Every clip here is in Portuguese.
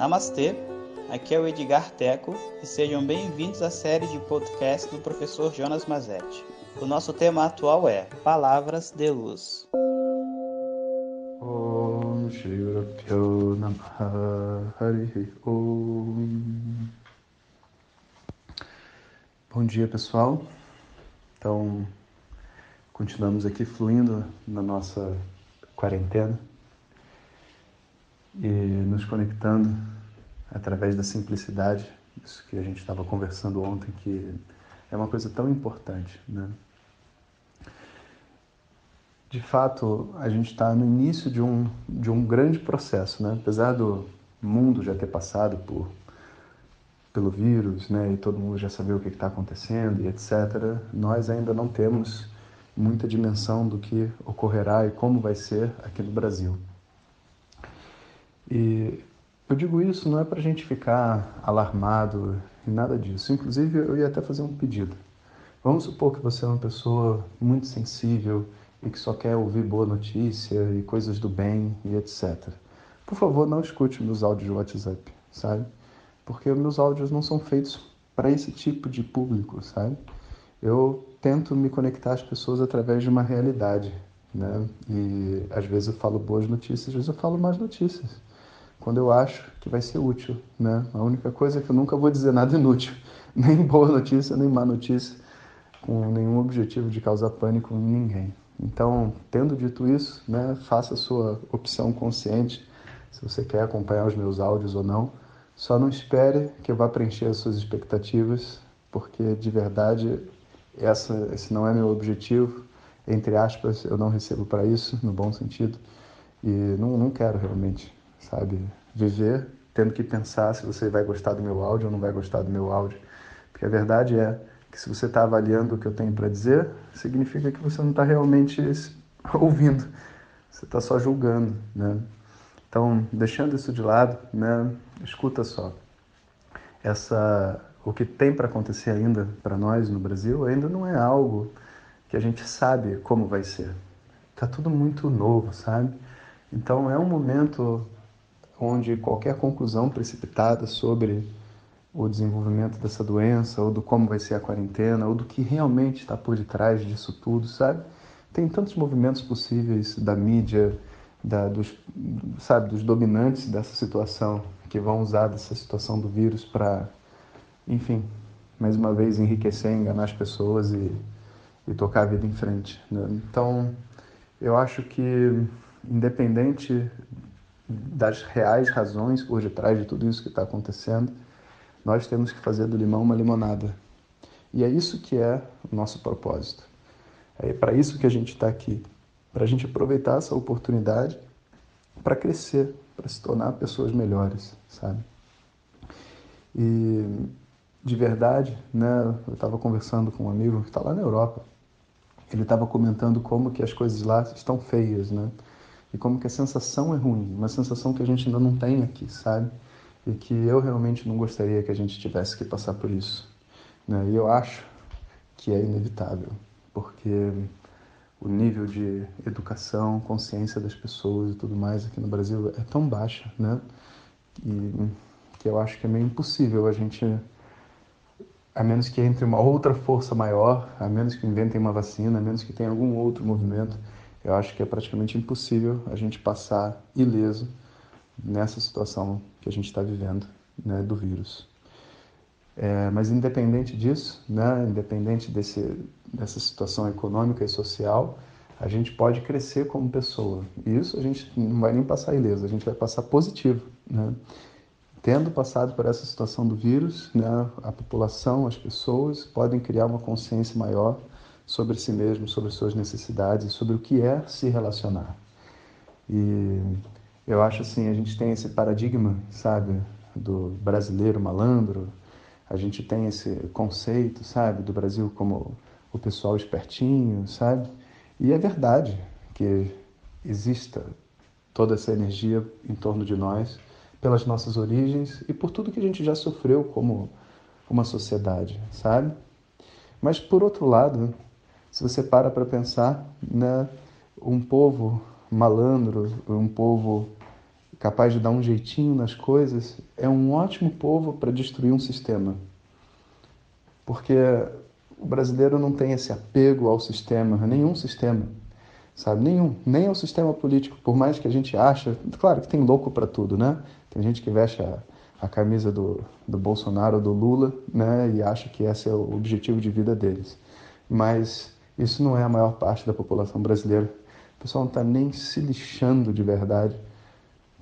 Namastê, aqui é o Edgar Teco e sejam bem-vindos à série de podcast do professor Jonas Mazetti. O nosso tema atual é Palavras de Luz. Bom dia, pessoal. Então, continuamos aqui fluindo na nossa quarentena e nos conectando através da simplicidade, isso que a gente estava conversando ontem, que é uma coisa tão importante, né? De fato, a gente está no início de um, de um grande processo, né? Apesar do mundo já ter passado por pelo vírus, né, e todo mundo já saber o que está acontecendo e etc., nós ainda não temos muita dimensão do que ocorrerá e como vai ser aqui no Brasil. E eu digo isso não é para a gente ficar alarmado e nada disso. Inclusive, eu ia até fazer um pedido. Vamos supor que você é uma pessoa muito sensível e que só quer ouvir boa notícia e coisas do bem e etc. Por favor, não escute meus áudios de WhatsApp, sabe? Porque meus áudios não são feitos para esse tipo de público, sabe? Eu tento me conectar às pessoas através de uma realidade, né? E às vezes eu falo boas notícias, às vezes eu falo más notícias quando eu acho que vai ser útil, né? A única coisa é que eu nunca vou dizer nada inútil, nem boa notícia, nem má notícia, com nenhum objetivo de causar pânico em ninguém. Então, tendo dito isso, né, faça a sua opção consciente, se você quer acompanhar os meus áudios ou não. Só não espere que eu vá preencher as suas expectativas, porque de verdade essa, esse não é meu objetivo. Entre aspas, eu não recebo para isso, no bom sentido, e não, não quero realmente sabe? Viver tendo que pensar se você vai gostar do meu áudio ou não vai gostar do meu áudio. Porque a verdade é que se você está avaliando o que eu tenho para dizer, significa que você não está realmente ouvindo, você está só julgando, né? Então, deixando isso de lado, né? Escuta só. Essa, o que tem para acontecer ainda para nós no Brasil ainda não é algo que a gente sabe como vai ser. Tá tudo muito novo, sabe? Então é um momento onde qualquer conclusão precipitada sobre o desenvolvimento dessa doença, ou do como vai ser a quarentena, ou do que realmente está por detrás disso tudo, sabe? Tem tantos movimentos possíveis da mídia, da, dos, sabe, dos dominantes dessa situação, que vão usar dessa situação do vírus para, enfim, mais uma vez enriquecer, enganar as pessoas e, e tocar a vida em frente. Né? Então, eu acho que, independente das reais razões por detrás de tudo isso que está acontecendo, nós temos que fazer do limão uma limonada. E é isso que é o nosso propósito. É para isso que a gente está aqui, para a gente aproveitar essa oportunidade para crescer, para se tornar pessoas melhores, sabe? E de verdade, né? Eu estava conversando com um amigo que está lá na Europa. Ele estava comentando como que as coisas lá estão feias, né? E como que a sensação é ruim, uma sensação que a gente ainda não tem aqui, sabe? E que eu realmente não gostaria que a gente tivesse que passar por isso. Né? E eu acho que é inevitável, porque o nível de educação, consciência das pessoas e tudo mais aqui no Brasil é tão baixa, né? E que eu acho que é meio impossível a gente, a menos que entre uma outra força maior, a menos que inventem uma vacina, a menos que tenha algum outro movimento eu acho que é praticamente impossível a gente passar ileso nessa situação que a gente está vivendo né, do vírus. É, mas independente disso, né, independente desse, dessa situação econômica e social, a gente pode crescer como pessoa. E isso a gente não vai nem passar ileso, a gente vai passar positivo. Né? Tendo passado por essa situação do vírus, né, a população, as pessoas podem criar uma consciência maior sobre si mesmo, sobre suas necessidades, sobre o que é se relacionar. E eu acho assim, a gente tem esse paradigma, sabe, do brasileiro malandro, a gente tem esse conceito, sabe, do Brasil como o pessoal espertinho, sabe? E é verdade que exista toda essa energia em torno de nós, pelas nossas origens e por tudo que a gente já sofreu como uma sociedade, sabe? Mas por outro lado, se você para para pensar, né, um povo malandro, um povo capaz de dar um jeitinho nas coisas, é um ótimo povo para destruir um sistema. Porque o brasileiro não tem esse apego ao sistema, nenhum sistema, sabe? Nenhum, nem ao sistema político, por mais que a gente acha, claro que tem louco para tudo, né? Tem gente que veste a, a camisa do, do Bolsonaro do Lula, né? E acha que esse é o objetivo de vida deles. Mas isso não é a maior parte da população brasileira. O pessoal não está nem se lixando de verdade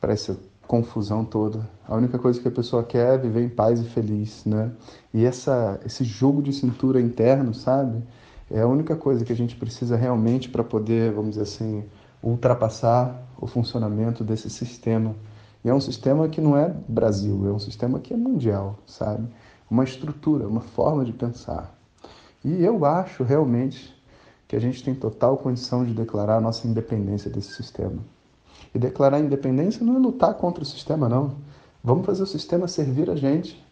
para essa confusão toda. A única coisa que a pessoa quer é viver em paz e feliz, né? E essa, esse jogo de cintura interno, sabe? É a única coisa que a gente precisa realmente para poder, vamos dizer assim, ultrapassar o funcionamento desse sistema. E é um sistema que não é Brasil, é um sistema que é mundial, sabe? Uma estrutura, uma forma de pensar. E eu acho realmente que a gente tem total condição de declarar a nossa independência desse sistema. E declarar independência não é lutar contra o sistema, não. Vamos fazer o sistema servir a gente.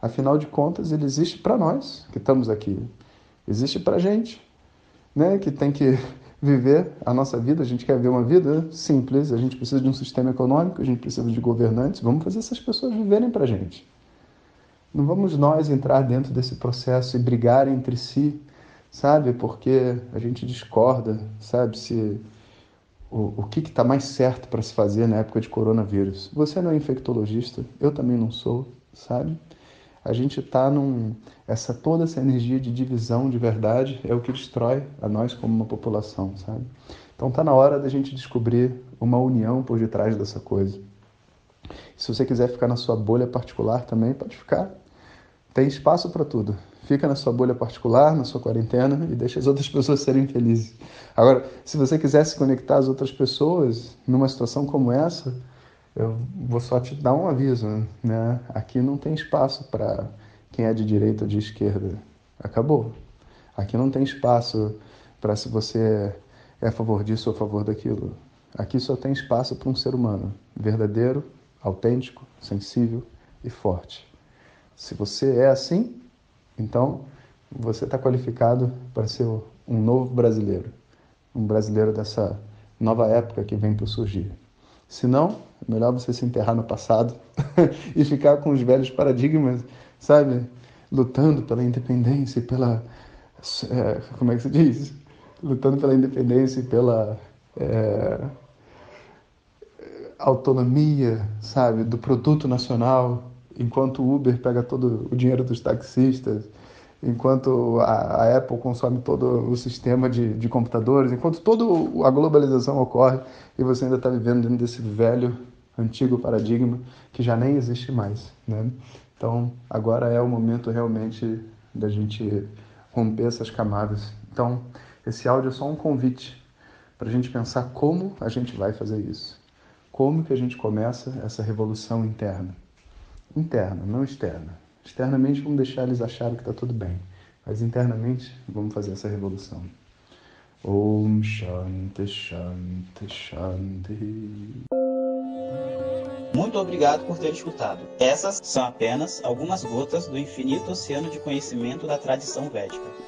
Afinal de contas, ele existe para nós que estamos aqui. Existe para a gente, né? que tem que viver a nossa vida. A gente quer ver uma vida simples, a gente precisa de um sistema econômico, a gente precisa de governantes. Vamos fazer essas pessoas viverem para a gente. Não vamos nós entrar dentro desse processo e brigar entre si, sabe? Porque a gente discorda, sabe? Se o, o que está mais certo para se fazer na época de coronavírus. Você não é infectologista, eu também não sou, sabe? A gente está num. Essa, toda essa energia de divisão de verdade é o que destrói a nós como uma população, sabe? Então está na hora da gente descobrir uma união por detrás dessa coisa. Se você quiser ficar na sua bolha particular também, pode ficar. Tem espaço para tudo. Fica na sua bolha particular, na sua quarentena e deixa as outras pessoas serem felizes. Agora, se você quiser se conectar às outras pessoas numa situação como essa, eu vou só te dar um aviso, né? Aqui não tem espaço para quem é de direita ou de esquerda. Acabou. Aqui não tem espaço para se você é a favor disso ou a favor daquilo. Aqui só tem espaço para um ser humano verdadeiro, autêntico, sensível e forte. Se você é assim, então, você está qualificado para ser um novo brasileiro, um brasileiro dessa nova época que vem para surgir. Se não, é melhor você se enterrar no passado e ficar com os velhos paradigmas, sabe? Lutando pela independência e pela. É, como é que se diz? Lutando pela independência e pela. É, autonomia, sabe, do produto nacional, enquanto o Uber pega todo o dinheiro dos taxistas, enquanto a, a Apple consome todo o sistema de, de computadores, enquanto toda a globalização ocorre e você ainda está vivendo dentro desse velho, antigo paradigma que já nem existe mais. Né? Então, agora é o momento realmente da gente romper essas camadas. Então, esse áudio é só um convite para a gente pensar como a gente vai fazer isso. Como que a gente começa essa revolução interna interna, não externa. Externamente vamos deixar eles acharem que está tudo bem, mas internamente vamos fazer essa revolução. Om Shanti Shanti Shanti. Muito obrigado por ter escutado. Essas são apenas algumas gotas do infinito oceano de conhecimento da tradição védica.